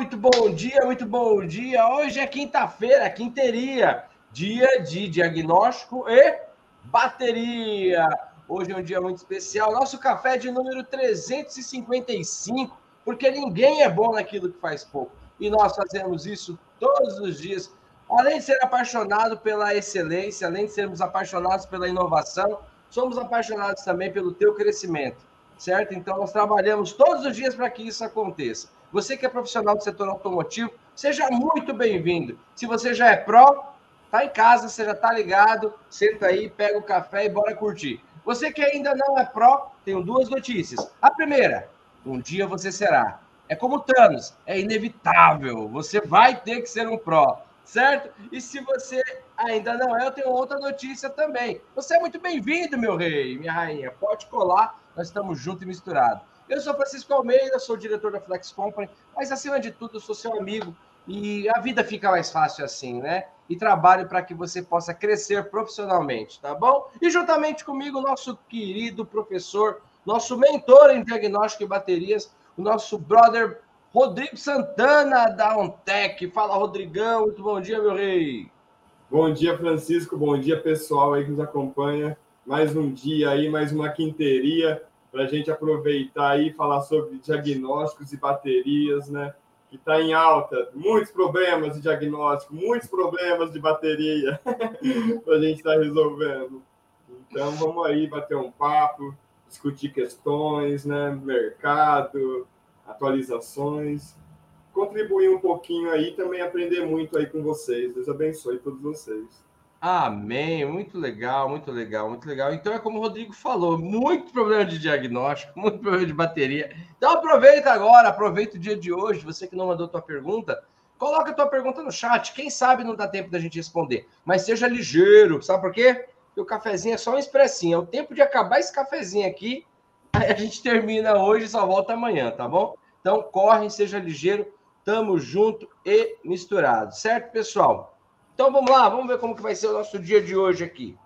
Muito bom dia, muito bom dia. Hoje é quinta-feira, quinteria, dia de diagnóstico e bateria. Hoje é um dia muito especial. Nosso café de número 355, porque ninguém é bom naquilo que faz pouco. E nós fazemos isso todos os dias. Além de ser apaixonado pela excelência, além de sermos apaixonados pela inovação, somos apaixonados também pelo teu crescimento certo? Então, nós trabalhamos todos os dias para que isso aconteça. Você que é profissional do setor automotivo, seja muito bem-vindo. Se você já é pró, tá em casa, você já tá ligado, senta aí, pega o café e bora curtir. Você que ainda não é pró, tenho duas notícias. A primeira, um dia você será. É como Thanos, é inevitável. Você vai ter que ser um pró, certo? E se você ainda não é, eu tenho outra notícia também. Você é muito bem-vindo, meu rei, minha rainha. Pode colar nós estamos juntos e misturados. Eu sou Francisco Almeida, sou diretor da Flex Company, mas acima de tudo, sou seu amigo e a vida fica mais fácil assim, né? E trabalho para que você possa crescer profissionalmente, tá bom? E juntamente comigo, nosso querido professor, nosso mentor em diagnóstico e baterias, o nosso brother Rodrigo Santana da Ontec. Fala, Rodrigão, muito bom dia, meu rei. Bom dia, Francisco, bom dia, pessoal aí que nos acompanha mais um dia aí, mais uma quinteria para a gente aproveitar e falar sobre diagnósticos e baterias, né? Que está em alta, muitos problemas de diagnóstico, muitos problemas de bateria para a gente estar tá resolvendo. Então vamos aí bater um papo, discutir questões, né? Mercado, atualizações, contribuir um pouquinho aí também aprender muito aí com vocês. Deus abençoe todos vocês. Amém, muito legal, muito legal, muito legal. Então é como o Rodrigo falou, muito problema de diagnóstico, muito problema de bateria. Então aproveita agora, aproveita o dia de hoje, você que não mandou tua pergunta, coloca tua pergunta no chat, quem sabe não dá tempo da gente responder, mas seja ligeiro, sabe por quê? Porque o cafezinho é só um expressinho, é o tempo de acabar esse cafezinho aqui, a gente termina hoje e só volta amanhã, tá bom? Então corre, seja ligeiro, tamo junto e misturado, certo, pessoal? Então vamos lá, vamos ver como que vai ser o nosso dia de hoje aqui.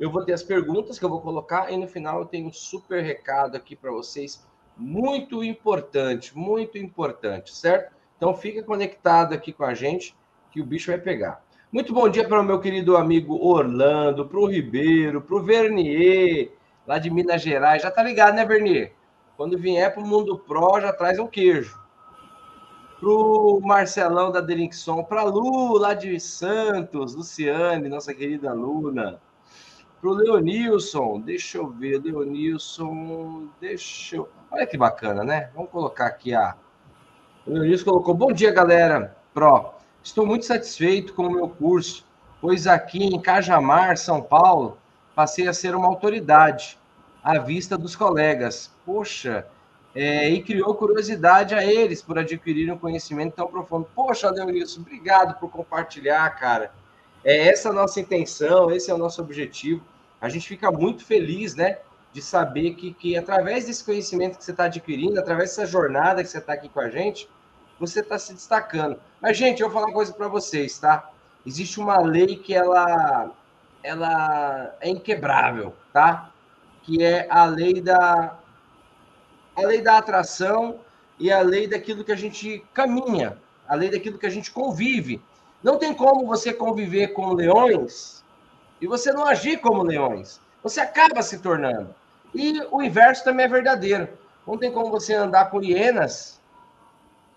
Eu vou ter as perguntas que eu vou colocar e no final eu tenho um super recado aqui para vocês, muito importante, muito importante, certo? Então fica conectado aqui com a gente que o bicho vai pegar. Muito bom dia para o meu querido amigo Orlando, para o Ribeiro, para o Vernier, lá de Minas Gerais. Já tá ligado, né, Vernier? Quando vier para o Mundo Pro, já traz um queijo pro Marcelão da Delinkson, para Lu, lá de Santos, Luciane, nossa querida aluna, pro Leonilson, deixa eu ver, Leonilson, deixa eu... Olha que bacana, né? Vamos colocar aqui a... O Leonilson colocou, bom dia, galera, Pro. Estou muito satisfeito com o meu curso, pois aqui em Cajamar, São Paulo, passei a ser uma autoridade à vista dos colegas. Poxa, é, e criou curiosidade a eles por adquirirem um conhecimento tão profundo. Poxa, Leonilson, obrigado por compartilhar, cara. É essa a nossa intenção, esse é o nosso objetivo. A gente fica muito feliz, né, de saber que, que através desse conhecimento que você está adquirindo, através dessa jornada que você está aqui com a gente, você está se destacando. Mas, gente, eu vou falar uma coisa para vocês, tá? Existe uma lei que ela, ela é inquebrável, tá? Que é a lei da a lei da atração e a lei daquilo que a gente caminha, a lei daquilo que a gente convive. Não tem como você conviver com leões e você não agir como leões. Você acaba se tornando. E o inverso também é verdadeiro. Não tem como você andar com hienas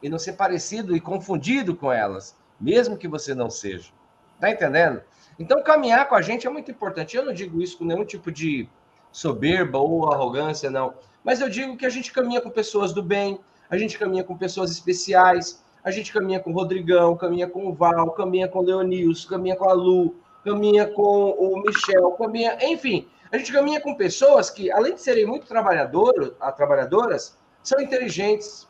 e não ser parecido e confundido com elas, mesmo que você não seja. Tá entendendo? Então, caminhar com a gente é muito importante. Eu não digo isso com nenhum tipo de soberba ou arrogância, não. Mas eu digo que a gente caminha com pessoas do bem, a gente caminha com pessoas especiais, a gente caminha com o Rodrigão, caminha com o Val, caminha com o Leonilson, caminha com a Lu, caminha com o Michel, caminha, enfim, a gente caminha com pessoas que, além de serem muito trabalhadoras, trabalhadoras, são inteligentes,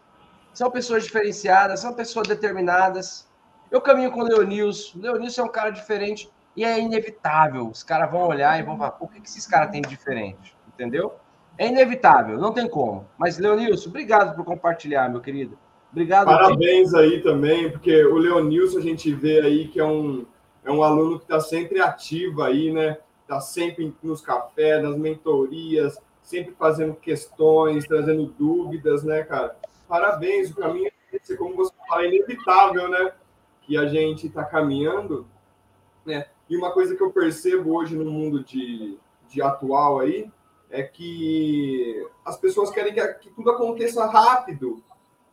são pessoas diferenciadas, são pessoas determinadas. Eu caminho com o Leonilson, o Leonilson é um cara diferente e é inevitável. Os caras vão olhar e vão falar, por que, que esses caras têm de diferente? Entendeu? É inevitável, não tem como. Mas, Leonilson, obrigado por compartilhar, meu querido. Obrigado. Parabéns aí também, porque o Leonilson a gente vê aí que é um, é um aluno que está sempre ativo aí, né? Está sempre nos cafés, nas mentorias, sempre fazendo questões, trazendo dúvidas, né, cara? parabéns, o caminho é esse, como você fala, é inevitável, né? Que a gente está caminhando, né? E uma coisa que eu percebo hoje no mundo de, de atual aí é que as pessoas querem que, que tudo aconteça rápido,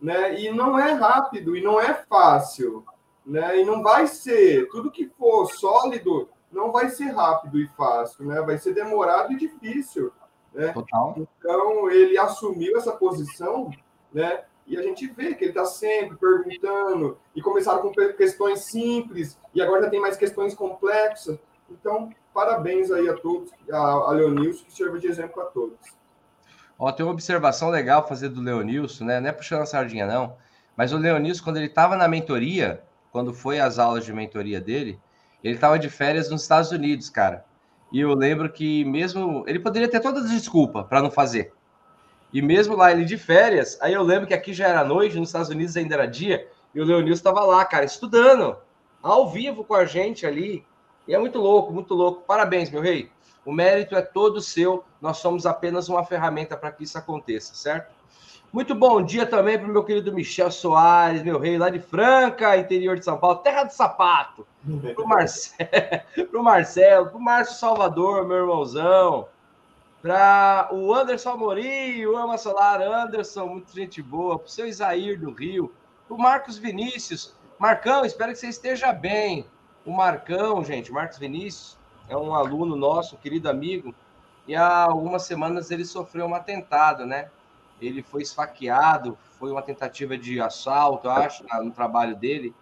né? E não é rápido e não é fácil, né? E não vai ser. Tudo que for sólido não vai ser rápido e fácil, né? Vai ser demorado e difícil, né? Total. Então ele assumiu essa posição, né? E a gente vê que ele está sempre perguntando e começaram com questões simples e agora já tem mais questões complexas. Então, parabéns aí a todos, a, a Leonilson, que serve de exemplo a todos. Ó, tem uma observação legal fazer do Leonilson, né? Não é puxando a sardinha, não. Mas o Leonilson, quando ele estava na mentoria, quando foi às aulas de mentoria dele, ele estava de férias nos Estados Unidos, cara. E eu lembro que mesmo. Ele poderia ter toda a desculpa para não fazer. E mesmo lá ele de férias, aí eu lembro que aqui já era noite, nos Estados Unidos ainda era dia, e o Leonilson estava lá, cara, estudando, ao vivo com a gente ali. E é muito louco, muito louco. Parabéns, meu rei. O mérito é todo seu. Nós somos apenas uma ferramenta para que isso aconteça, certo? Muito bom dia também para o meu querido Michel Soares, meu rei lá de Franca, interior de São Paulo, terra de sapato. Para o Marcelo, Marcelo, para o Márcio Salvador, meu irmãozão. Para o Anderson Amorim, o Ama Solar, Anderson, muito gente boa. Para o seu Isair do Rio. Para o Marcos Vinícius. Marcão, espero que você esteja bem. O Marcão, gente, Marcos Vinícius, é um aluno nosso, querido amigo. E há algumas semanas ele sofreu um atentado, né? ele foi esfaqueado, foi uma tentativa de assalto, eu acho, no trabalho dele.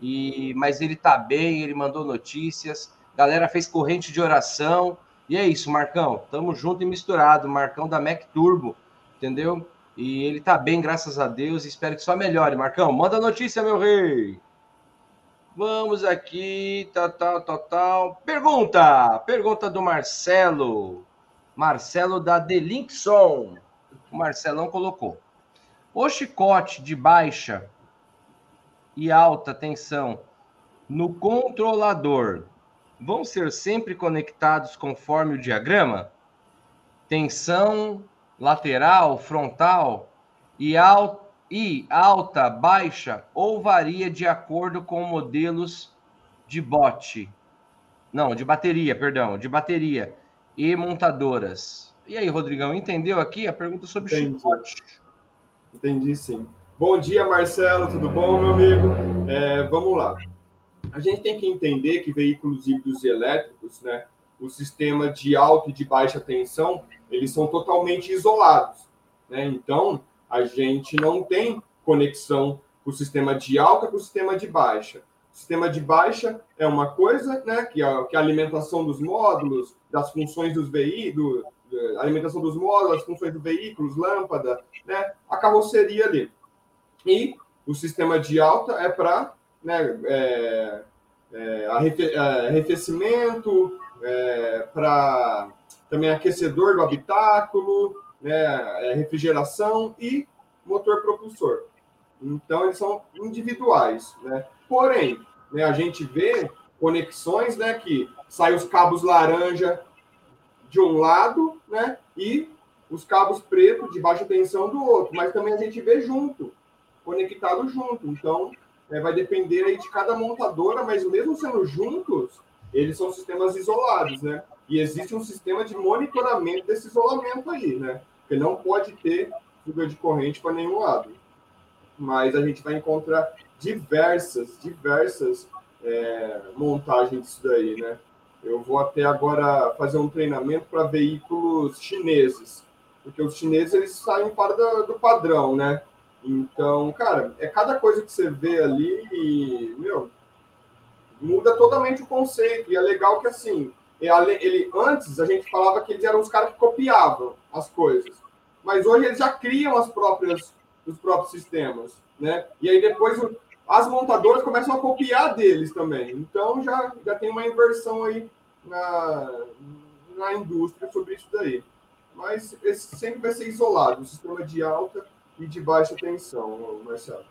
E mas ele tá bem, ele mandou notícias, galera fez corrente de oração. E é isso, Marcão, tamo junto e misturado, Marcão da Mac Turbo, entendeu? E ele tá bem, graças a Deus, espero que só melhore, Marcão. Manda notícia, meu rei. Vamos aqui, tal, tal, tal, tal. Pergunta, pergunta do Marcelo. Marcelo da Delinkson o Marcelão colocou. O chicote de baixa e alta tensão no controlador vão ser sempre conectados conforme o diagrama? Tensão lateral, frontal e, al e alta, baixa ou varia de acordo com modelos de bote? Não, de bateria, perdão, de bateria e montadoras. E aí, Rodrigão, entendeu aqui a pergunta sobre Entendi. chicote? Entendi, sim. Bom dia, Marcelo, tudo bom, meu amigo? É, vamos lá. A gente tem que entender que veículos híbridos elétricos, né, o sistema de alta e de baixa tensão, eles são totalmente isolados. Né? Então, a gente não tem conexão com o sistema de alta com o sistema de baixa. O sistema de baixa é uma coisa, né, que é, que é a alimentação dos módulos, das funções dos veículos, alimentação dos módulos, as funções do veículo, lâmpada, né, a carroceria ali. E o sistema de alta é para né, é, é, arrefecimento, é, para também aquecedor do habitáculo, né, é, refrigeração e motor propulsor. Então, eles são individuais. Né? Porém, né, a gente vê conexões né, que saem os cabos laranja de um lado, né? E os cabos pretos de baixa tensão do outro. Mas também a gente vê junto, conectado junto. Então, é, vai depender aí de cada montadora, mas mesmo sendo juntos, eles são sistemas isolados, né? E existe um sistema de monitoramento desse isolamento aí, né? Porque não pode ter fuga de corrente para nenhum lado. Mas a gente vai encontrar diversas, diversas é, montagens disso daí, né? Eu vou até agora fazer um treinamento para veículos chineses, porque os chineses eles saem fora do, do, padrão, né? Então, cara, é cada coisa que você vê ali e, meu, muda totalmente o conceito. E é legal que, assim, ele, antes a gente falava que eles eram os caras que copiavam as coisas, mas hoje eles já criam as próprias, os próprios sistemas, né? E aí depois as montadoras começam a copiar deles também. Então já, já tem uma inversão aí na, na indústria sobre isso daí. Mas esse sempre vai ser isolado, o sistema de alta e de baixa tensão, Marcelo.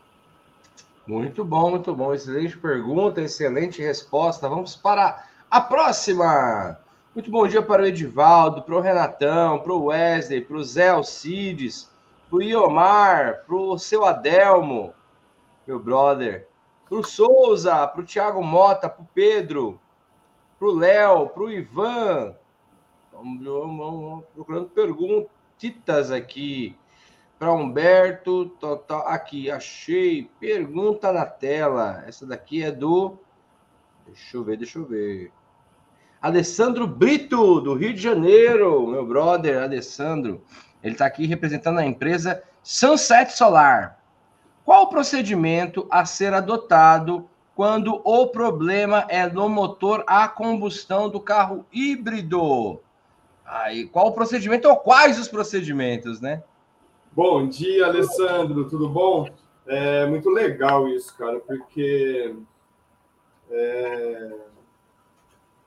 Muito bom, muito bom. Excelente pergunta, excelente resposta. Vamos para a próxima. Muito bom dia para o Edivaldo, para o Renatão, para o Wesley, para o Zé Alcides, pro Iomar, pro seu Adelmo, meu brother, pro Souza, pro Thiago Mota, pro Pedro, pro Léo, pro Ivan. Vamos, vamos, vamos procurando perguntitas aqui. Para Humberto, aqui, achei. Pergunta na tela. Essa daqui é do. Deixa eu ver, deixa eu ver. Alessandro Brito, do Rio de Janeiro, meu brother Alessandro. Ele está aqui representando a empresa Sunset Solar. Qual o procedimento a ser adotado quando o problema é no motor a combustão do carro híbrido? Aí, qual o procedimento ou quais os procedimentos, né? Bom dia, Alessandro, tudo bom? É muito legal isso, cara, porque é,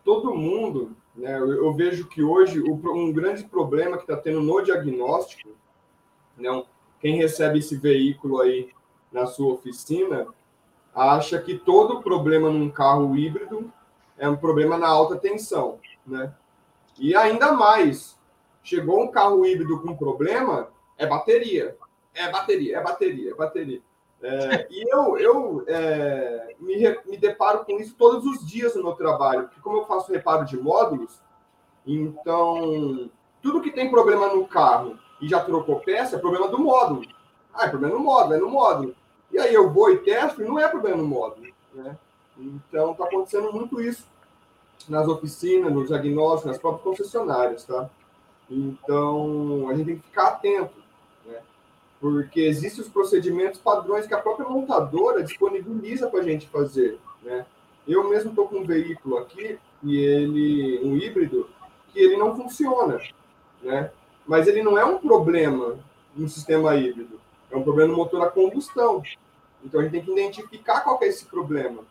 todo mundo, né, eu, eu, vejo que hoje o, um grande problema que está tendo no diagnóstico, né, quem recebe esse veículo aí na sua oficina, acha que todo problema num carro híbrido é um problema na alta tensão, né? E ainda mais, chegou um carro híbrido com problema, é bateria, é bateria, é bateria, é bateria. É, e eu, eu é, me, me deparo com isso todos os dias no meu trabalho, porque como eu faço reparo de módulos, então tudo que tem problema no carro e já trocou peça é problema do módulo. Ah, é problema no módulo, é no módulo. E aí eu vou e testo e não é problema no módulo. Né? Então está acontecendo muito isso nas oficinas, nos diagnósticos, nas próprias concessionárias, tá? Então a gente tem que ficar atento porque existem os procedimentos padrões que a própria montadora disponibiliza para a gente fazer, né? Eu mesmo estou com um veículo aqui e ele um híbrido que ele não funciona, né? Mas ele não é um problema no sistema híbrido, é um problema no motor a combustão. Então a gente tem que identificar qual é esse problema.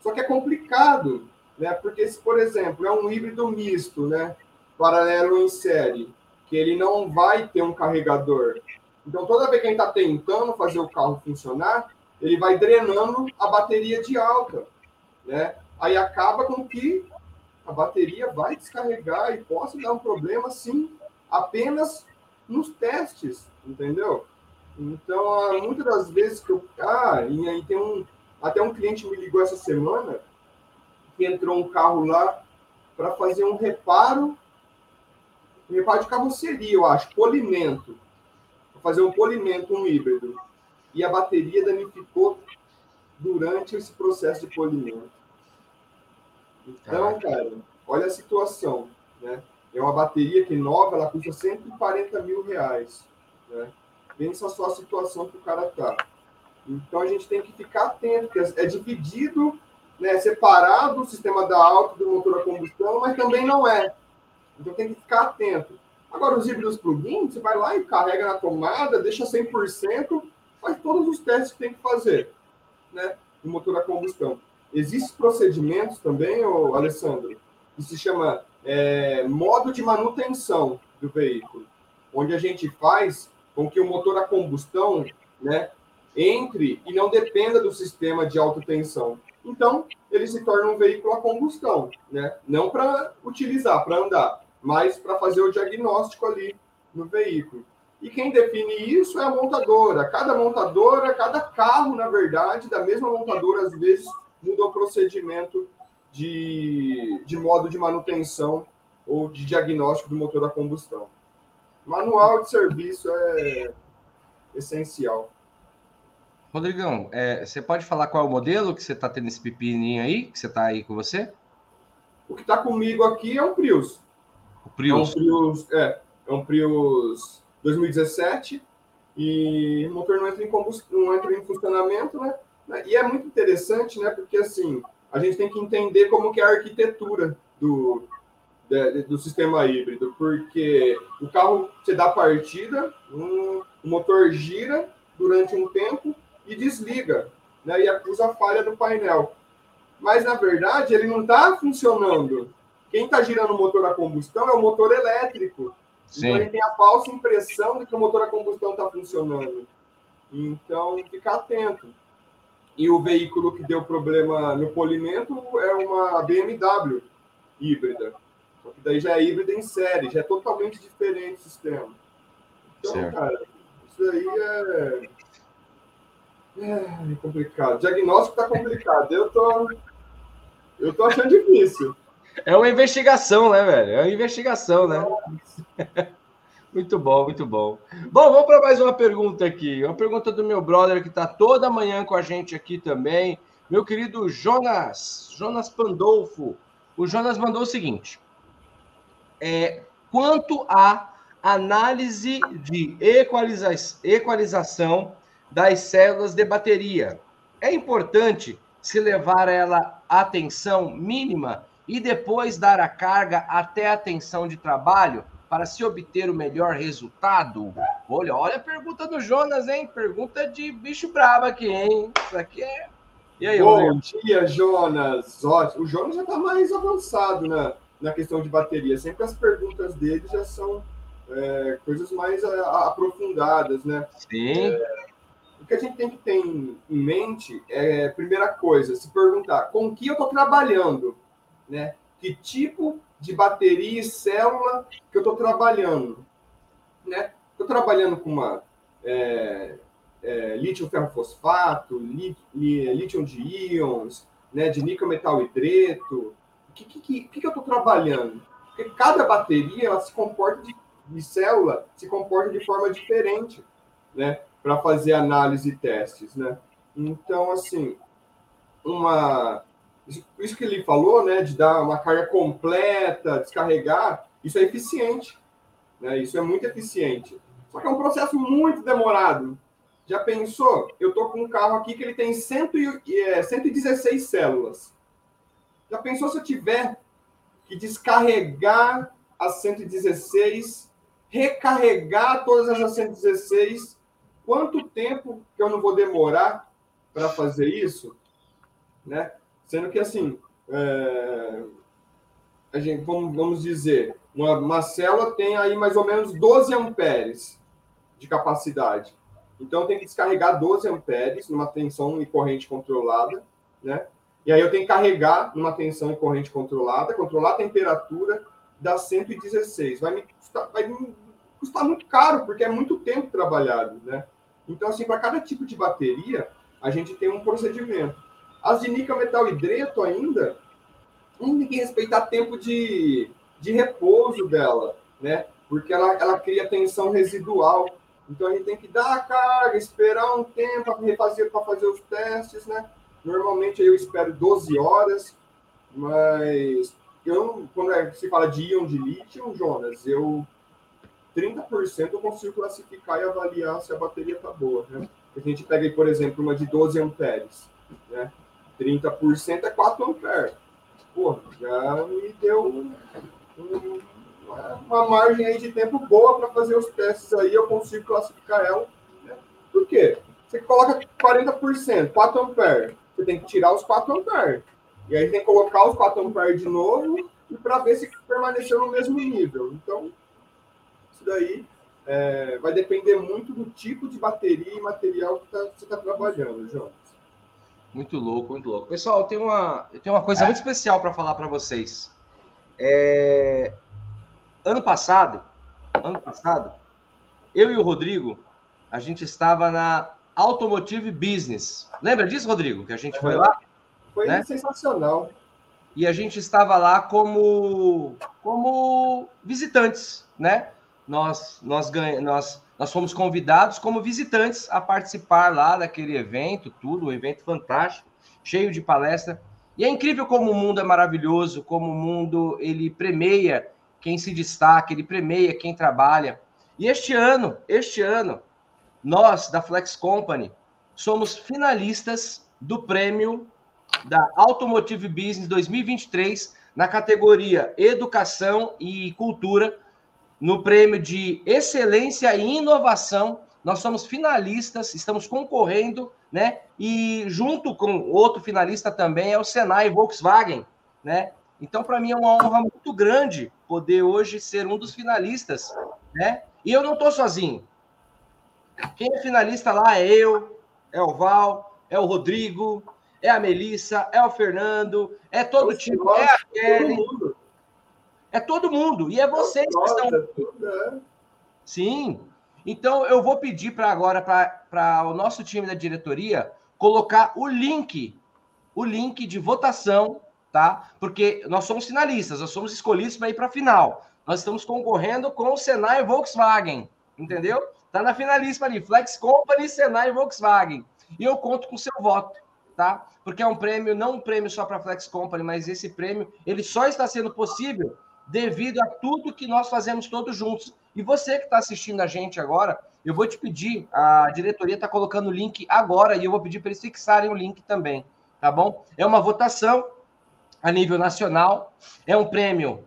Só que é complicado, né? Porque se, por exemplo, é um híbrido misto, né? Paralelo em série, que ele não vai ter um carregador, então, toda vez que a gente está tentando fazer o carro funcionar, ele vai drenando a bateria de alta, né? Aí acaba com que a bateria vai descarregar e possa dar um problema, sim, apenas nos testes, entendeu? Então, muitas das vezes que eu... Ah, e aí tem um... Até um cliente me ligou essa semana que entrou um carro lá para fazer um reparo, um reparo de carroceria, eu acho, polimento fazer um polimento, um híbrido, e a bateria danificou durante esse processo de polimento. Então, cara, olha a situação, né? É uma bateria que nova, ela custa 140 mil reais, né? Pensa só a situação que o cara tá. Então, a gente tem que ficar atento, porque é dividido, né, separado o sistema da alta do motor a combustão, mas também não é. Então, tem que ficar atento. Agora, os híbridos plug-in, você vai lá e carrega na tomada, deixa 100%, faz todos os testes que tem que fazer, né? Do motor a combustão. Existem procedimentos também, ô, Alessandro, que se chama é, modo de manutenção do veículo, onde a gente faz com que o motor a combustão, né, entre e não dependa do sistema de alta tensão. Então, ele se torna um veículo a combustão, né? Não para utilizar, para andar, mas para fazer o diagnóstico ali no veículo. E quem define isso é a montadora. Cada montadora, cada carro, na verdade, da mesma montadora, às vezes muda o procedimento de, de modo de manutenção ou de diagnóstico do motor a combustão. Manual de serviço é essencial. Rodrigão, é, você pode falar qual é o modelo que você está tendo esse pepininho aí, que você está aí com você? O que está comigo aqui é o Prius. O Prius. É um Prius, é, é um Prius 2017 e o motor não entra em combustão, não entra em funcionamento, né? E é muito interessante, né? Porque assim, a gente tem que entender como que é a arquitetura do, do sistema híbrido, porque o carro você dá partida, um, o motor gira durante um tempo e desliga, né? E acusa a falha do painel. Mas na verdade ele não está funcionando. Quem está girando o motor a combustão é o motor elétrico. Sim. Então ele tem a falsa impressão de que o motor a combustão está funcionando. Então, fica atento. E o veículo que deu problema no polimento é uma BMW híbrida. Só que daí já é híbrida em série, já é totalmente diferente o sistema. Então, certo. cara, Isso aí é... é complicado. Diagnóstico tá complicado. Eu tô, eu tô achando difícil. É uma investigação, né, velho? É uma investigação, né? Muito bom, muito bom. Bom, vamos para mais uma pergunta aqui. Uma pergunta do meu brother que está toda manhã com a gente aqui também. Meu querido Jonas, Jonas Pandolfo. O Jonas mandou o seguinte: é, quanto à análise de equaliza equalização das células de bateria, é importante se levar ela à tensão mínima e depois dar a carga até a tensão de trabalho? para se obter o melhor resultado? Olha, olha a pergunta do Jonas, hein? Pergunta de bicho brabo aqui, hein? Isso aqui é. E aí, Bom dia, Jonas. Ótimo. O Jonas já está mais avançado na, na questão de bateria. Sempre as perguntas dele já são é, coisas mais a, a, aprofundadas, né? Sim. É, o que a gente tem que ter em, em mente é, primeira coisa, se perguntar com que eu estou trabalhando, né? Que tipo de bateria e célula que eu estou trabalhando. Né? Estou trabalhando com uma é, é, lítio ferrofosfato, lítio de íons, né, de níquel metal hidreto. O que, que, que, que eu estou trabalhando? Porque cada bateria ela se comporta de, de célula se comporta de forma diferente, né, para fazer análise e testes, né? Então, assim, uma isso que ele falou, né, de dar uma carga completa, descarregar, isso é eficiente. Né? Isso é muito eficiente. Só que é um processo muito demorado. Já pensou? Eu estou com um carro aqui que ele tem 100, é, 116 células. Já pensou se eu tiver que descarregar as 116, recarregar todas as 116? Quanto tempo que eu não vou demorar para fazer isso? Né? Sendo que, assim, é, a gente, vamos, dizer, uma, uma célula tem aí mais ou menos 12 amperes de capacidade. Então, tem que descarregar 12 amperes numa tensão e corrente controlada, né? E aí eu tenho que carregar numa tensão e corrente controlada, controlar a temperatura das 116. Vai me custar, vai me custar muito caro, porque é muito tempo trabalhado, né? Então, assim, para cada tipo de bateria, a gente tem um procedimento. As de níquel metal hidreto ainda, não tem que respeitar tempo de, de repouso dela, né? Porque ela, ela cria tensão residual. Então a gente tem que dar a carga, esperar um tempo para refazer para fazer os testes, né? Normalmente eu espero 12 horas, mas eu, quando é, se fala de íon de lítio, Jonas, eu 30% eu consigo classificar e avaliar se a bateria está boa, né? A gente pega por exemplo, uma de 12 amperes, né? 30% é 4 amperes. Pô, já me deu um, uma margem aí de tempo boa para fazer os testes aí, eu consigo classificar ela. Né? Por quê? Você coloca 40%, 4 amperes, você tem que tirar os 4 amperes. E aí tem que colocar os 4 amperes de novo e para ver se permaneceu no mesmo nível. Então, isso daí é, vai depender muito do tipo de bateria e material que tá, você está trabalhando, João. Muito louco, muito louco. Pessoal, eu tenho uma, eu tenho uma coisa muito especial para falar para vocês. É... Ano passado, ano passado, eu e o Rodrigo, a gente estava na Automotive Business. Lembra disso, Rodrigo? Que a gente foi lá? Foi né? sensacional. E a gente estava lá como, como visitantes, né? Nós, nós, ganhamos, nós nós fomos convidados como visitantes a participar lá daquele evento, tudo, um evento fantástico, cheio de palestra. E é incrível como o mundo é maravilhoso, como o mundo ele premeia quem se destaca, ele premeia quem trabalha. E este ano, este ano, nós da Flex Company somos finalistas do prêmio da Automotive Business 2023 na categoria Educação e Cultura no prêmio de excelência e inovação. Nós somos finalistas, estamos concorrendo, né? E junto com outro finalista também é o Senai Volkswagen, né? Então, para mim é uma honra muito grande poder hoje ser um dos finalistas, né? E eu não estou sozinho. Quem é finalista lá é eu, é o Val, é o Rodrigo, é a Melissa, é o Fernando, é todo o time, é a Kelly. É todo mundo. E é vocês que estão. Sim. Então, eu vou pedir para agora, para o nosso time da diretoria, colocar o link, o link de votação, tá? Porque nós somos finalistas, nós somos escolhidos para ir para a final. Nós estamos concorrendo com o Senai Volkswagen, entendeu? Tá na finalista ali, Flex Company, Senai Volkswagen. E eu conto com o seu voto, tá? Porque é um prêmio, não um prêmio só para Flex Company, mas esse prêmio, ele só está sendo possível devido a tudo que nós fazemos todos juntos. E você que está assistindo a gente agora, eu vou te pedir, a diretoria está colocando o link agora e eu vou pedir para eles fixarem o link também, tá bom? É uma votação a nível nacional, é um prêmio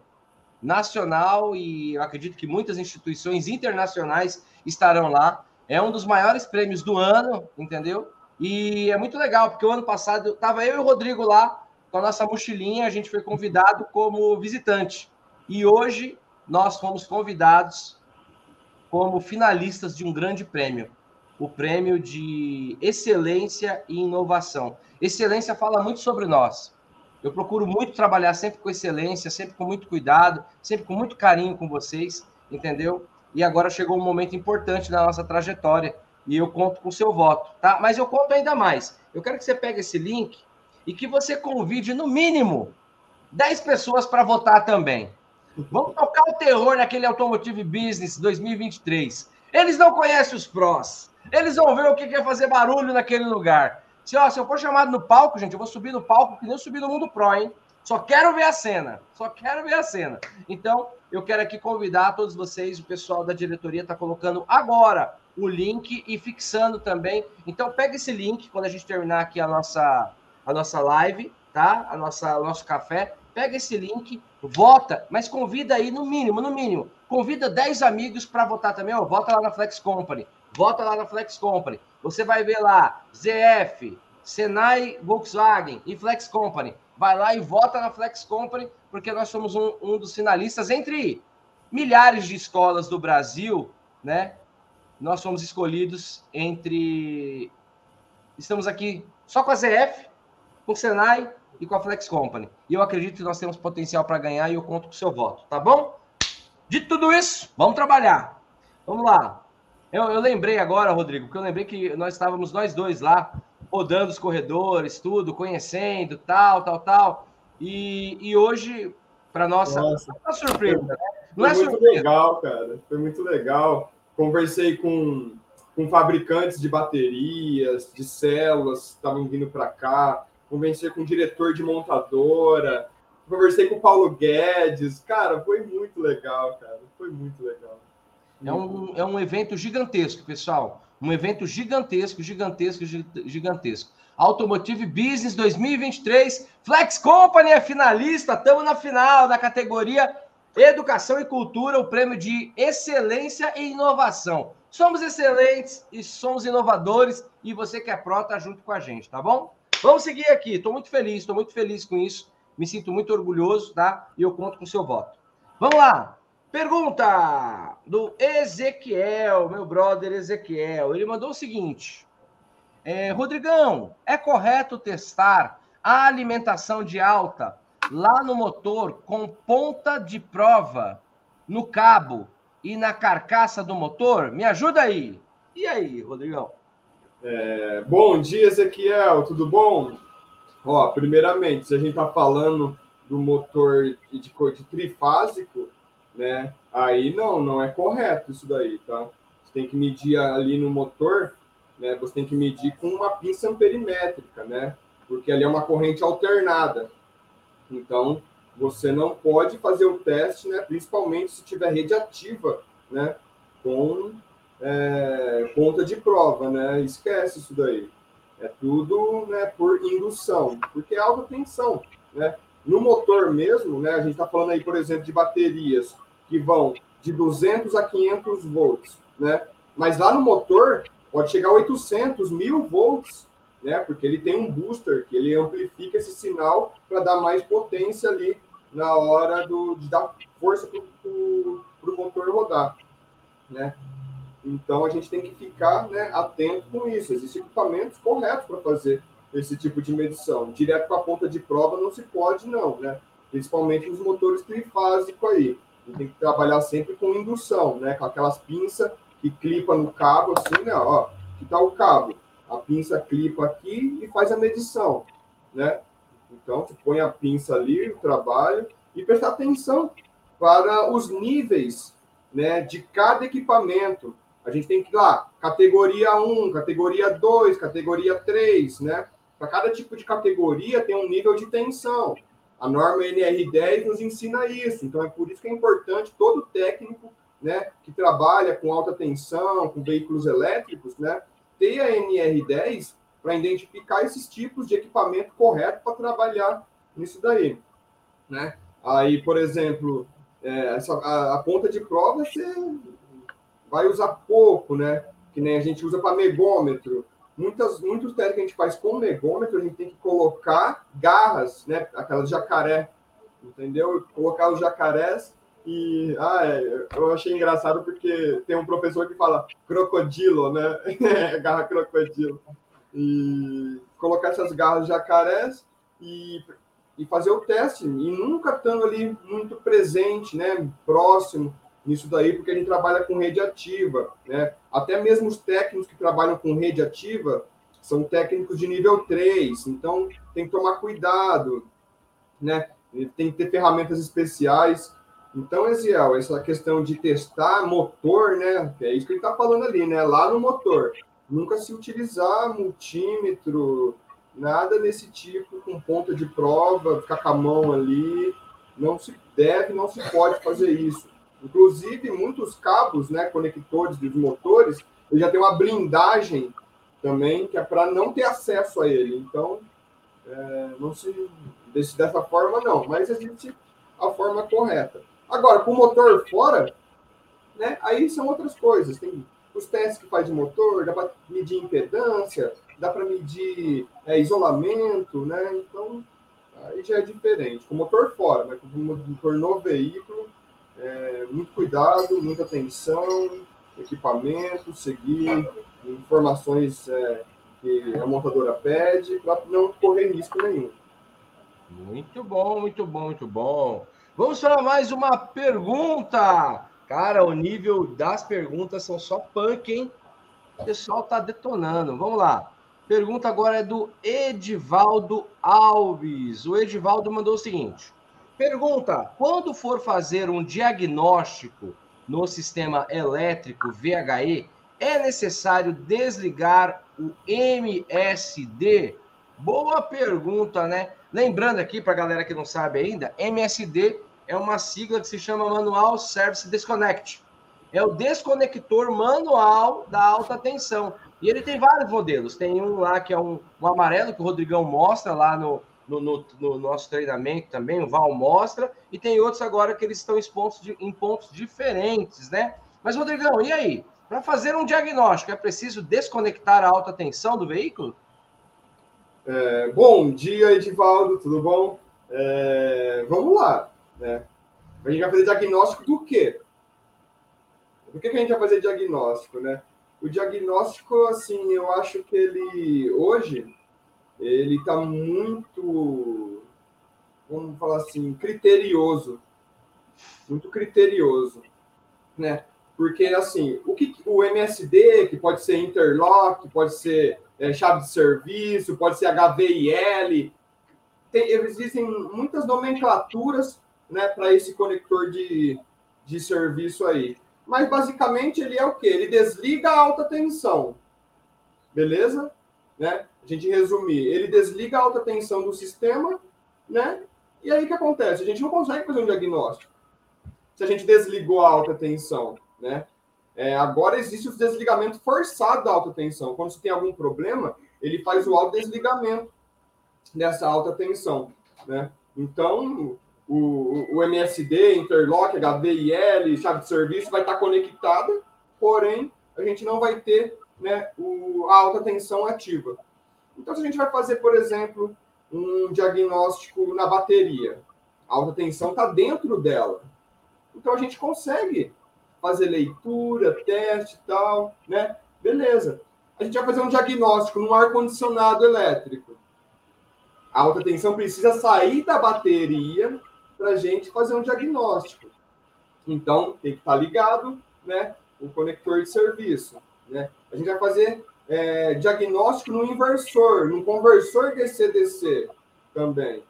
nacional e eu acredito que muitas instituições internacionais estarão lá. É um dos maiores prêmios do ano, entendeu? E é muito legal, porque o ano passado estava eu e o Rodrigo lá com a nossa mochilinha, a gente foi convidado como visitante. E hoje nós fomos convidados como finalistas de um grande prêmio, o prêmio de excelência e inovação. Excelência fala muito sobre nós. Eu procuro muito trabalhar sempre com excelência, sempre com muito cuidado, sempre com muito carinho com vocês, entendeu? E agora chegou um momento importante na nossa trajetória e eu conto com o seu voto, tá? Mas eu conto ainda mais. Eu quero que você pegue esse link e que você convide no mínimo 10 pessoas para votar também. Vamos tocar o terror naquele Automotive Business 2023. Eles não conhecem os prós. Eles vão ver o que é fazer barulho naquele lugar. Se, ó, se eu for chamado no palco, gente, eu vou subir no palco que nem eu subi no Mundo Pro, hein? Só quero ver a cena. Só quero ver a cena. Então, eu quero aqui convidar todos vocês, o pessoal da diretoria está colocando agora o link e fixando também. Então, pega esse link quando a gente terminar aqui a nossa, a nossa live, tá? A nossa, o nosso café pega esse link, vota, mas convida aí no mínimo, no mínimo, convida 10 amigos para votar também, ó, vota lá na Flex Company, vota lá na Flex Company. Você vai ver lá ZF, Senai Volkswagen e Flex Company. Vai lá e vota na Flex Company, porque nós somos um, um dos finalistas entre milhares de escolas do Brasil, né? Nós fomos escolhidos entre. Estamos aqui só com a ZF, com o Senai e com a Flex Company. E eu acredito que nós temos potencial para ganhar e eu conto com o seu voto, tá bom? Dito tudo isso, vamos trabalhar. Vamos lá. Eu, eu lembrei agora, Rodrigo, porque eu lembrei que nós estávamos nós dois lá, rodando os corredores, tudo, conhecendo, tal, tal, tal. E, e hoje, para nossa, nossa. Uma surpresa, né? Não Foi é muito surpresa. legal, cara. Foi muito legal. Conversei com, com fabricantes de baterias, de células, que estavam vindo para cá conversei com o diretor de montadora, conversei com o Paulo Guedes. Cara, foi muito legal, cara. Foi muito legal. É um, é um evento gigantesco, pessoal. Um evento gigantesco, gigantesco, gigantesco. Automotive Business 2023. Flex Company é finalista. Estamos na final da categoria Educação e Cultura, o prêmio de excelência e inovação. Somos excelentes e somos inovadores. E você que é pró, tá junto com a gente, tá bom? Vamos seguir aqui. Estou muito feliz, estou muito feliz com isso. Me sinto muito orgulhoso, tá? E eu conto com o seu voto. Vamos lá. Pergunta do Ezequiel, meu brother Ezequiel. Ele mandou o seguinte: é, Rodrigão, é correto testar a alimentação de alta lá no motor com ponta de prova no cabo e na carcaça do motor? Me ajuda aí. E aí, Rodrigão? É, bom dia, Ezequiel, tudo bom? Ó, primeiramente, se a gente está falando do motor de, de trifásico, né? Aí não, não é correto isso daí, tá? Você tem que medir ali no motor, né? Você tem que medir com uma pinça amperimétrica, né? Porque ali é uma corrente alternada. Então, você não pode fazer o teste, né? Principalmente se tiver rede ativa, né? Com é, ponta de prova, né? Esquece isso daí. É tudo né, por indução, porque é alta tensão, né? No motor mesmo, né? A gente está falando aí, por exemplo, de baterias que vão de 200 a 500 volts, né? Mas lá no motor pode chegar a 800, 1000 volts, né? Porque ele tem um booster que ele amplifica esse sinal para dar mais potência ali na hora do, de dar força para o motor rodar, né? Então a gente tem que ficar né, atento com isso. Existem equipamentos corretos para fazer esse tipo de medição. Direto com a ponta de prova não se pode, não, né? Principalmente nos motores trifásicos aí. Tem que trabalhar sempre com indução, né? Com aquelas pinças que clipa no cabo, assim, né? Ó, que tá o cabo. A pinça clipa aqui e faz a medição, né? Então, você põe a pinça ali, o trabalho, e prestar atenção para os níveis né, de cada equipamento. A gente tem que ir lá, categoria 1, categoria 2, categoria 3, né? Para cada tipo de categoria tem um nível de tensão. A norma NR10 nos ensina isso. Então é por isso que é importante todo técnico, né, que trabalha com alta tensão, com veículos elétricos, né, ter a NR10 para identificar esses tipos de equipamento correto para trabalhar nisso daí, né? Aí, por exemplo, é, essa, a, a, ponta de prova você vai usar pouco, né? Que nem a gente usa para megômetro. Muitas, muitos testes que a gente faz com megômetro, a gente tem que colocar garras, né? Aquelas jacaré, entendeu? Colocar os jacarés e ah, é, eu achei engraçado porque tem um professor que fala crocodilo, né? Garra crocodilo. E colocar essas garras jacarés e e fazer o teste, e nunca estando ali muito presente, né, próximo nisso daí, porque a gente trabalha com rede ativa, né? Até mesmo os técnicos que trabalham com rede ativa são técnicos de nível 3, então tem que tomar cuidado, né? Tem que ter ferramentas especiais. Então, Eziel, essa questão de testar motor, né? É isso que ele está falando ali, né? Lá no motor. Nunca se utilizar multímetro, nada desse tipo, com ponta de prova, ficar com a mão ali. Não se deve, não se pode fazer isso. Inclusive, muitos cabos, né, conectores dos motores, ele já tem uma blindagem também, que é para não ter acesso a ele. Então, é, não se desse, dessa forma, não. Mas existe a forma correta. Agora, com o motor fora, né, aí são outras coisas. Tem os testes que faz de motor, dá para medir impedância, dá para medir é, isolamento, né? Então, aí já é diferente. Com o motor fora, mas com o motor no veículo, é, muito cuidado, muita atenção, equipamento, seguir informações é, que a montadora pede para não correr risco nenhum. Muito bom, muito bom, muito bom. Vamos para mais uma pergunta. Cara, o nível das perguntas são só punk, hein? O pessoal tá detonando. Vamos lá. Pergunta agora é do Edivaldo Alves. O Edivaldo mandou o seguinte: pergunta: quando for fazer um diagnóstico no sistema elétrico VHE, é necessário desligar o MSD? Boa pergunta, né? Lembrando aqui para a galera que não sabe ainda, MSD é uma sigla que se chama Manual Service Disconnect. É o desconector manual da alta tensão. E ele tem vários modelos. Tem um lá que é um, um amarelo, que o Rodrigão mostra lá no, no, no, no, nosso treinamento também, o Val mostra, e tem outros agora que eles estão em pontos, de, em pontos diferentes, né? Mas, Rodrigão, e aí? Para fazer um diagnóstico, é preciso desconectar a alta tensão do veículo? É, bom dia, Edivaldo, tudo bom? É, vamos lá. Né? A gente vai fazer diagnóstico do quê? Do que, que a gente vai fazer diagnóstico, né? O diagnóstico, assim, eu acho que ele, hoje, ele está muito, vamos falar assim, criterioso. Muito criterioso, né? Porque, assim, o que o MSD, que pode ser interlock, pode ser é, chave de serviço, pode ser HVIL, tem, existem muitas nomenclaturas né, para esse conector de, de serviço aí mas basicamente ele é o quê? Ele desliga a alta tensão. Beleza? Né? A gente resumir, ele desliga a alta tensão do sistema, né? E aí o que acontece? A gente não consegue fazer um diagnóstico. Se a gente desligou a alta tensão, né? É, agora existe o desligamento forçado da alta tensão. Quando você tem algum problema, ele faz o autodesligamento dessa alta tensão, né? Então, o, o MSD, Interlock, HVIL, chave de serviço vai estar conectada, porém a gente não vai ter né, o, a alta tensão ativa. Então, se a gente vai fazer, por exemplo, um diagnóstico na bateria, a alta tensão está dentro dela. Então, a gente consegue fazer leitura, teste e tal, né? Beleza. A gente vai fazer um diagnóstico no ar-condicionado elétrico. A alta tensão precisa sair da bateria para a gente fazer um diagnóstico. Então, tem que estar tá ligado, né? o conector de serviço. Né? A gente vai fazer é, diagnóstico no inversor, no conversor DC-DC também.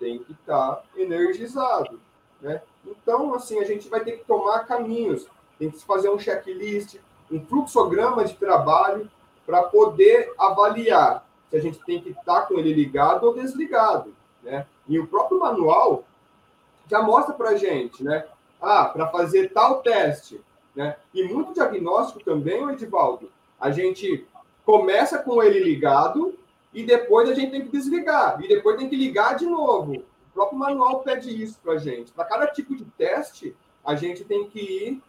Tem que estar tá energizado. Né? Então, assim, a gente vai ter que tomar caminhos. Tem que fazer um checklist, um fluxograma de trabalho para poder avaliar se a gente tem que estar tá com ele ligado ou desligado. Né? E o próprio manual já mostra para a gente, né? Ah, para fazer tal teste. Né? E muito diagnóstico também, Edivaldo, a gente começa com ele ligado e depois a gente tem que desligar. E depois tem que ligar de novo. O próprio manual pede isso para gente. Para cada tipo de teste, a gente tem que ir,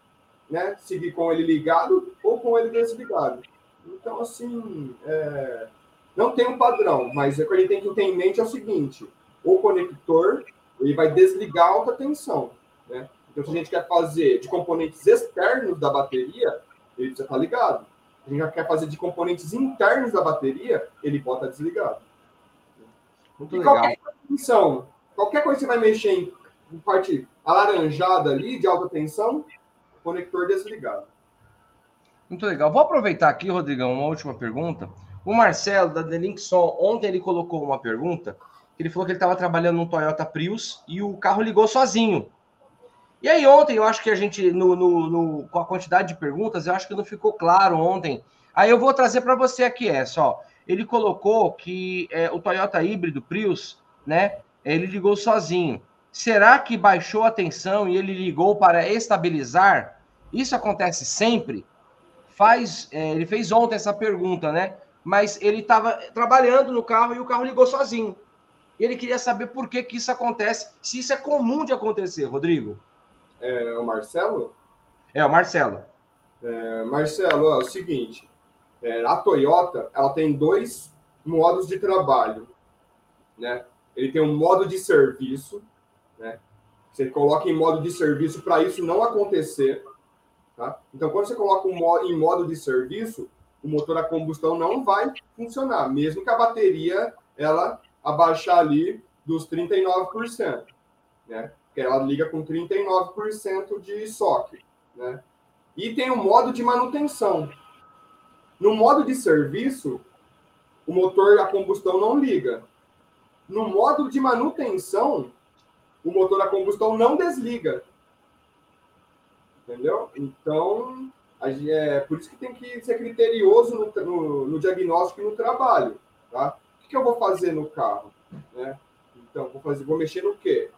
né, seguir com ele ligado ou com ele desligado. Então, assim, é... não tem um padrão, mas o que a gente tem que ter em mente é o seguinte: o conector ele vai desligar a alta tensão. Né? Então, se a gente quer fazer de componentes externos da bateria, ele precisa estar ligado a gente já quer fazer de componentes internos da bateria, ele bota desligado. Muito e legal. Qualquer tensão, qualquer coisa que você vai mexer em parte alaranjada ali, de alta tensão, conector desligado. Muito legal. Vou aproveitar aqui, Rodrigão, uma última pergunta. O Marcelo, da The Linkson, ontem ele colocou uma pergunta. Ele falou que ele estava trabalhando num Toyota Prius e o carro ligou sozinho. E aí, ontem, eu acho que a gente, no, no, no, com a quantidade de perguntas, eu acho que não ficou claro ontem. Aí eu vou trazer para você aqui, é só. Ele colocou que é, o Toyota híbrido Prius, né? Ele ligou sozinho. Será que baixou a tensão e ele ligou para estabilizar? Isso acontece sempre? Faz, é, ele fez ontem essa pergunta, né? Mas ele estava trabalhando no carro e o carro ligou sozinho. Ele queria saber por que, que isso acontece, se isso é comum de acontecer, Rodrigo. É o Marcelo? É, o Marcelo. É, Marcelo, é o seguinte, é, a Toyota ela tem dois modos de trabalho, né? Ele tem um modo de serviço, né? Você coloca em modo de serviço para isso não acontecer, tá? Então, quando você coloca um modo, em modo de serviço, o motor a combustão não vai funcionar, mesmo que a bateria ela abaixar ali dos 39%, né? Que ela liga com 39% de SOC. Né? E tem o modo de manutenção. No modo de serviço, o motor a combustão não liga. No modo de manutenção, o motor a combustão não desliga. Entendeu? Então, é por isso que tem que ser criterioso no, no, no diagnóstico e no trabalho. Tá? O que, eu vou fazer no carro? Né? Então, vou, fazer, vou mexer no quê?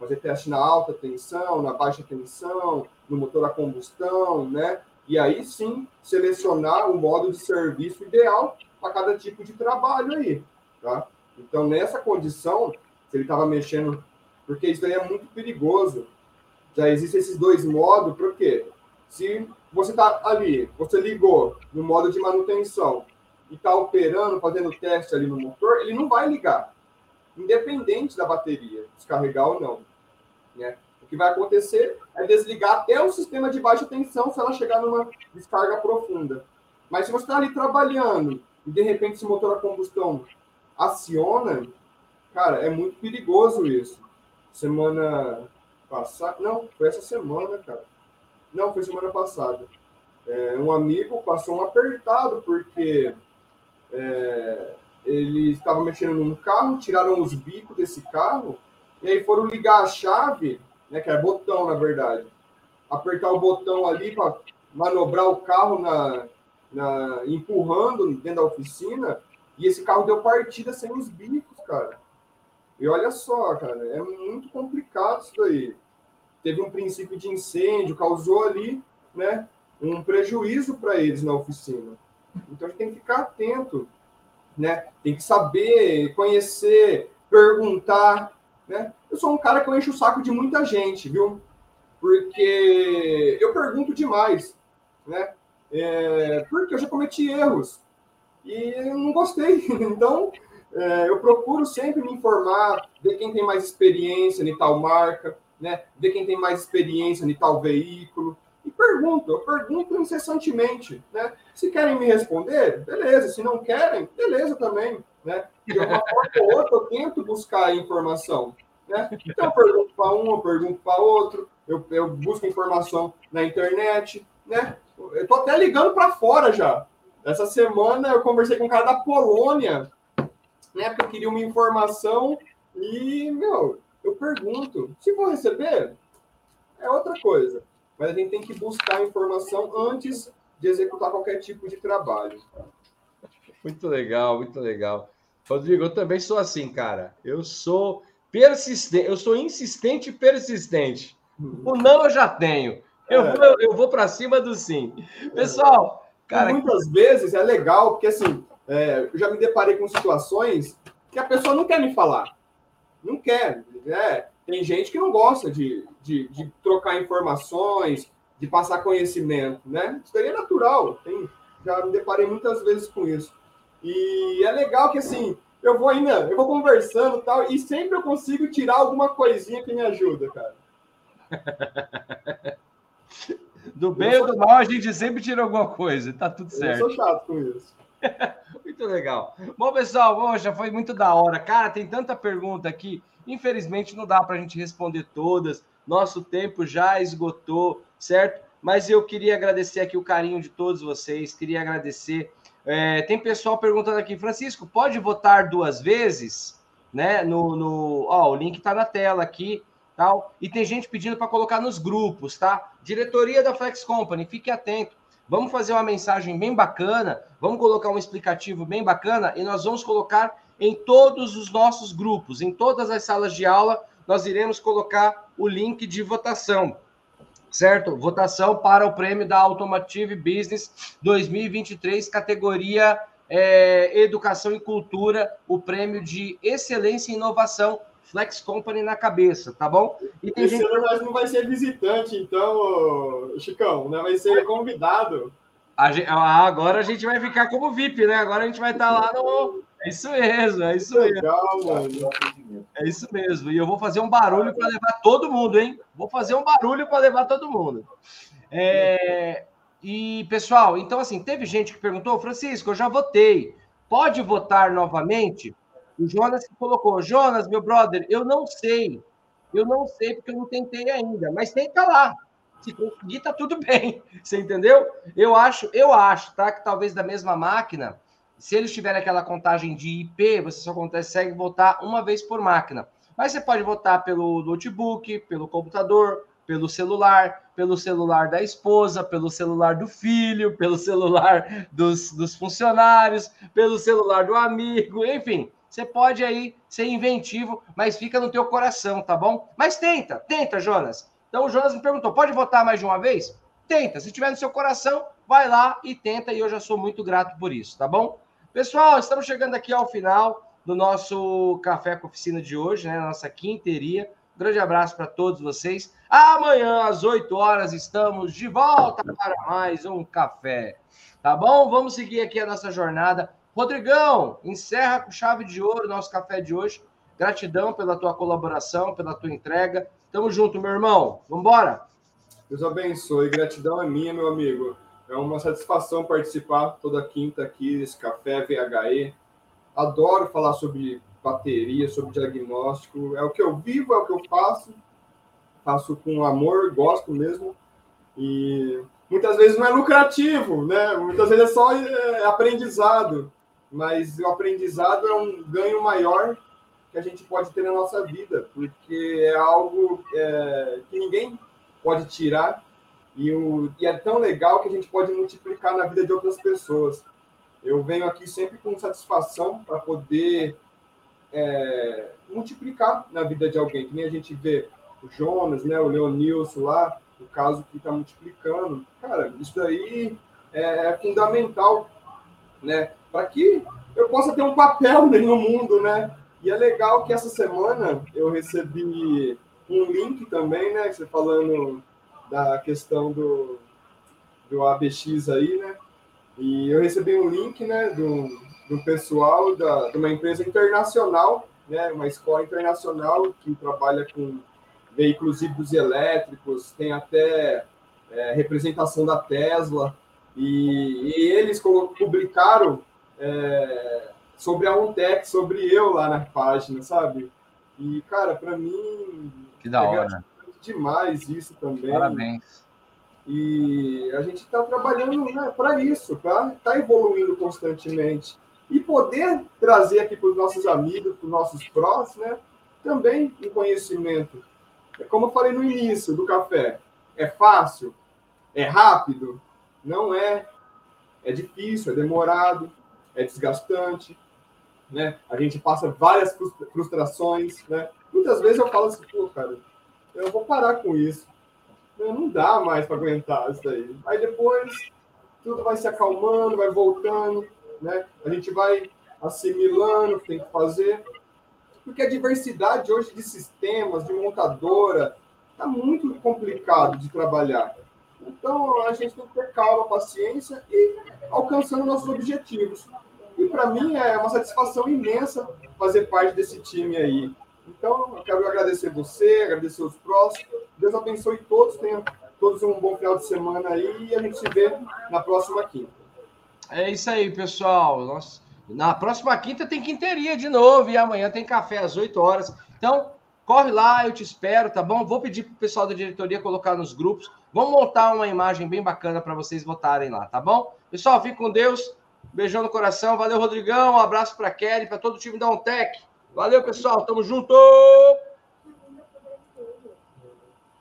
Fazer teste na alta tensão, na baixa tensão, no motor a combustão, né? E aí sim selecionar o modo de serviço ideal para cada tipo de trabalho aí, tá? Então nessa condição, se ele estava mexendo, porque isso daí é muito perigoso. Já existem esses dois modos, por quê? Se você está ali, você ligou no modo de manutenção e está operando, fazendo teste ali no motor, ele não vai ligar, independente da bateria, descarregar ou não. Né? O que vai acontecer é desligar até o sistema de baixa tensão se ela chegar numa descarga profunda. Mas se você está ali trabalhando e de repente esse motor a combustão aciona, cara, é muito perigoso isso. Semana passada, não, foi essa semana, cara. Não, foi semana passada. É, um amigo passou um apertado porque é, ele estava mexendo num carro, tiraram os bicos desse carro e aí foram ligar a chave, né, que é botão, na verdade, apertar o botão ali para manobrar o carro na, na, empurrando dentro da oficina, e esse carro deu partida sem os bicos, cara. E olha só, cara, é muito complicado isso daí. Teve um princípio de incêndio, causou ali, né, um prejuízo para eles na oficina. Então a gente tem que ficar atento, né? Tem que saber, conhecer, perguntar, né? Eu sou um cara que eu encho o saco de muita gente, viu? Porque eu pergunto demais, né? É, porque eu já cometi erros e eu não gostei. Então, é, eu procuro sempre me informar, ver quem tem mais experiência em tal marca, né? ver quem tem mais experiência em tal veículo. E pergunto, eu pergunto incessantemente. Né? Se querem me responder, beleza. Se não querem, beleza também. Né? De uma forma ou outra, eu tento buscar a informação. Né? Então, eu pergunto para um, eu pergunto para outro, eu, eu busco informação na internet, né? Eu tô até ligando para fora já. Essa semana eu conversei com um cara da Polônia, né? Porque eu queria uma informação e, meu, eu pergunto, se vou receber, é outra coisa. Mas a gente tem que buscar informação antes de executar qualquer tipo de trabalho. Muito legal, muito legal. Rodrigo, eu também sou assim, cara. Eu sou persistente, eu sou insistente e persistente. O não eu já tenho. Eu é. vou, eu vou para cima do sim. Pessoal, cara. muitas vezes é legal, porque assim, é, eu já me deparei com situações que a pessoa não quer me falar. Não quer. É, tem gente que não gosta de, de, de, trocar informações, de passar conhecimento, né? Isso daí é natural. Tem, já me deparei muitas vezes com isso. E é legal que assim, eu vou ainda, eu vou conversando tal, e sempre eu consigo tirar alguma coisinha que me ajuda, cara. Do bem ou do mal, a gente sempre tira alguma coisa, tá tudo certo. Eu sou chato com isso. muito legal. Bom, pessoal, poxa, foi muito da hora. Cara, tem tanta pergunta aqui. Infelizmente, não dá para a gente responder todas. Nosso tempo já esgotou, certo? Mas eu queria agradecer aqui o carinho de todos vocês. Queria agradecer. É, tem pessoal perguntando aqui, Francisco, pode votar duas vezes? Né? No, no... Ó, o link está na tela aqui tal. E tem gente pedindo para colocar nos grupos, tá? Diretoria da Flex Company, fique atento. Vamos fazer uma mensagem bem bacana, vamos colocar um explicativo bem bacana e nós vamos colocar em todos os nossos grupos, em todas as salas de aula, nós iremos colocar o link de votação. Certo? Votação para o prêmio da Automotive Business 2023, categoria é, Educação e Cultura, o prêmio de Excelência e Inovação Flex Company na cabeça, tá bom? E tem Esse gente... ano não vai ser visitante, então, Chicão, né? vai ser convidado. A gente, ah, agora a gente vai ficar como VIP, né? Agora a gente vai estar lá no. É isso mesmo, é isso mesmo. Legal, mano. É isso mesmo. E eu vou fazer um barulho para levar todo mundo, hein? Vou fazer um barulho para levar todo mundo. É... E, pessoal, então, assim, teve gente que perguntou, Francisco, eu já votei. Pode votar novamente? O Jonas colocou, Jonas, meu brother, eu não sei. Eu não sei porque eu não tentei ainda, mas tenta lá. Se conseguir, tá tudo bem. Você entendeu? Eu acho, eu acho, tá? Que talvez da mesma máquina, se eles tiverem aquela contagem de IP, você só consegue votar uma vez por máquina. Mas você pode votar pelo notebook, pelo computador, pelo celular, pelo celular da esposa, pelo celular do filho, pelo celular dos, dos funcionários, pelo celular do amigo, enfim. Você pode aí ser inventivo, mas fica no teu coração, tá bom? Mas tenta, tenta, Jonas. Então o Jonas me perguntou: pode votar mais de uma vez? Tenta. Se tiver no seu coração, vai lá e tenta, e eu já sou muito grato por isso, tá bom? Pessoal, estamos chegando aqui ao final do nosso Café com Oficina de hoje, né? Nossa quinteria. Um grande abraço para todos vocês. Amanhã, às 8 horas, estamos de volta para mais um café. Tá bom? Vamos seguir aqui a nossa jornada Rodrigão, encerra com chave de ouro o nosso café de hoje. Gratidão pela tua colaboração, pela tua entrega. Tamo junto, meu irmão. Vambora. Deus abençoe. Gratidão é minha, meu amigo. É uma satisfação participar toda quinta aqui desse café VHE. Adoro falar sobre bateria, sobre diagnóstico. É o que eu vivo, é o que eu faço. Faço com amor, gosto mesmo. E muitas vezes não é lucrativo, né? Muitas vezes é só é, aprendizado mas o aprendizado é um ganho maior que a gente pode ter na nossa vida, porque é algo é, que ninguém pode tirar e, o, e é tão legal que a gente pode multiplicar na vida de outras pessoas. Eu venho aqui sempre com satisfação para poder é, multiplicar na vida de alguém, que nem a gente vê o Jonas, né, o Leonilson lá, o caso que está multiplicando. Cara, isso aí é, é fundamental, né? para que eu possa ter um papel no mundo, né? E é legal que essa semana eu recebi um link também, né? Você falando da questão do, do ABX aí, né? E eu recebi um link, né, do, do pessoal da, de uma empresa internacional, né? Uma escola internacional que trabalha com veículos híbridos elétricos, tem até é, representação da Tesla, e, e eles publicaram é, sobre a Untec, sobre eu lá na página, sabe? E, cara, para mim. Que da é hora. Demais isso também. Parabéns. E a gente está trabalhando né, para isso, tá evoluindo constantemente. E poder trazer aqui para os nossos amigos, para os nossos prós, né, também um conhecimento. É como eu falei no início do café, é fácil, é rápido, não é. É difícil, é demorado, é desgastante, né? A gente passa várias frustrações, né? Muitas vezes eu falo assim, pô, cara, eu vou parar com isso. Não dá mais para aguentar isso daí. Aí depois tudo vai se acalmando, vai voltando, né? A gente vai assimilando o que tem que fazer. Porque a diversidade hoje de sistemas, de montadora, está muito complicado de trabalhar. Então, a gente tem que ter calma, paciência e alcançando nossos objetivos. E para mim é uma satisfação imensa fazer parte desse time aí. Então, eu quero agradecer você, agradecer os próximos. Deus abençoe todos, tenham todos um bom final de semana aí e a gente se vê na próxima quinta. É isso aí, pessoal. Nossa, na próxima quinta tem quinteria de novo e amanhã tem café às 8 horas. Então, corre lá, eu te espero, tá bom? Vou pedir pro pessoal da diretoria colocar nos grupos. Vamos montar uma imagem bem bacana para vocês votarem lá, tá bom? Pessoal, fique com Deus. Beijão no coração. Valeu, Rodrigão. Um abraço para Kelly, para todo o time da Ontec. Valeu, pessoal. Tamo junto!